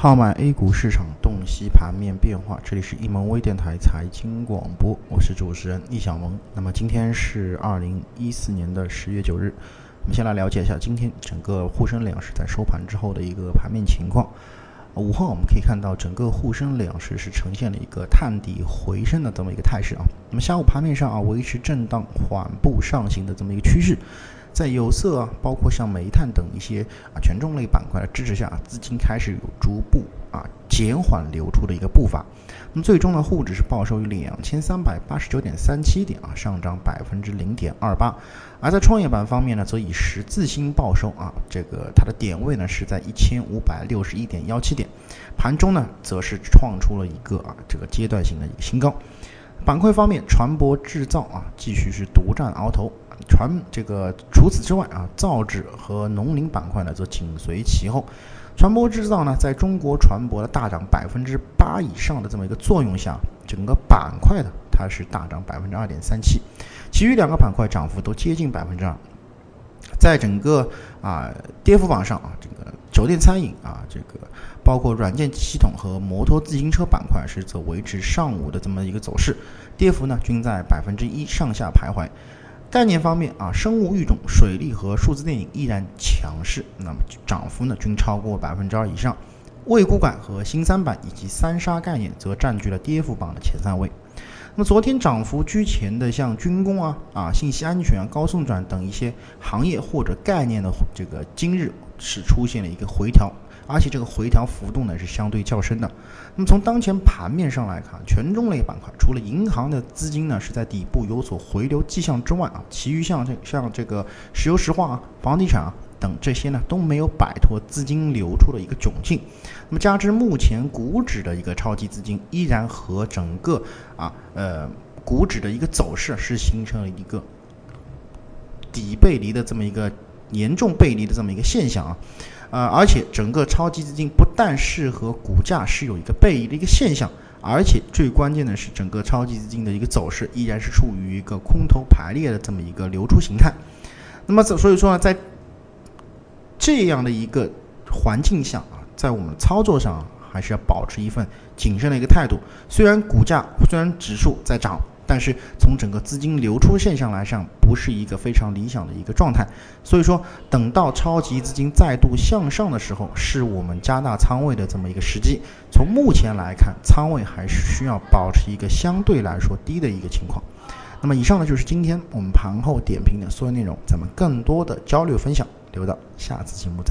号脉 A 股市场洞悉盘面变化，这里是易盟微电台财经广播，我是主持人易小萌。那么今天是二零一四年的十月九日，我们先来了解一下今天整个沪深两市在收盘之后的一个盘面情况。午后我们可以看到，整个沪深两市是呈现了一个探底回升的这么一个态势啊。那么下午盘面上啊，维持震荡缓步上行的这么一个趋势。在有色啊，包括像煤炭等一些啊权重类板块的支持下，资金开始有逐步啊减缓流出的一个步伐。那么最终呢，沪指是报收于两千三百八十九点三七点啊，上涨百分之零点二八。而在创业板方面呢，则以十字星报收啊，这个它的点位呢是在一千五百六十一点幺七点。盘中呢，则是创出了一个啊这个阶段性的一个新高。板块方面，船舶制造啊继续是独占鳌头。船这个除此之外啊，造纸和农林板块呢则紧随其后。船舶制造呢，在中国船舶的大涨百分之八以上的这么一个作用下，整个板块的它是大涨百分之二点三七，其余两个板块涨幅都接近百分之二。在整个啊跌幅榜上啊，这个酒店餐饮啊，这个包括软件系统和摩托自行车板块是则维持上午的这么一个走势，跌幅呢均在百分之一上下徘徊。概念方面啊，生物育种、水利和数字电影依然强势，那么涨幅呢均超过百分之二以上。未股管和新三板以及三杀概念则占据了跌幅榜的前三位。那么昨天涨幅居前的像军工啊、啊信息安全、高送转等一些行业或者概念的这个今日是出现了一个回调。而且这个回调幅度呢是相对较深的。那么从当前盘面上来看，权重类板块除了银行的资金呢是在底部有所回流迹象之外啊，其余像这像这个石油石化啊、房地产啊等这些呢都没有摆脱资金流出的一个窘境。那么加之目前股指的一个超级资金依然和整个啊呃股指的一个走势是形成了一个底背离的这么一个严重背离的这么一个现象啊。呃，而且整个超级资金不但是和股价是有一个背离的一个现象，而且最关键的是，整个超级资金的一个走势依然是处于一个空头排列的这么一个流出形态。那么，所以说呢，在这样的一个环境下啊，在我们操作上还是要保持一份谨慎的一个态度。虽然股价虽然指数在涨。但是从整个资金流出现象来上，不是一个非常理想的一个状态。所以说，等到超级资金再度向上的时候，是我们加大仓位的这么一个时机。从目前来看，仓位还是需要保持一个相对来说低的一个情况。那么，以上呢就是今天我们盘后点评的所有内容，咱们更多的交流分享留到下次节目再。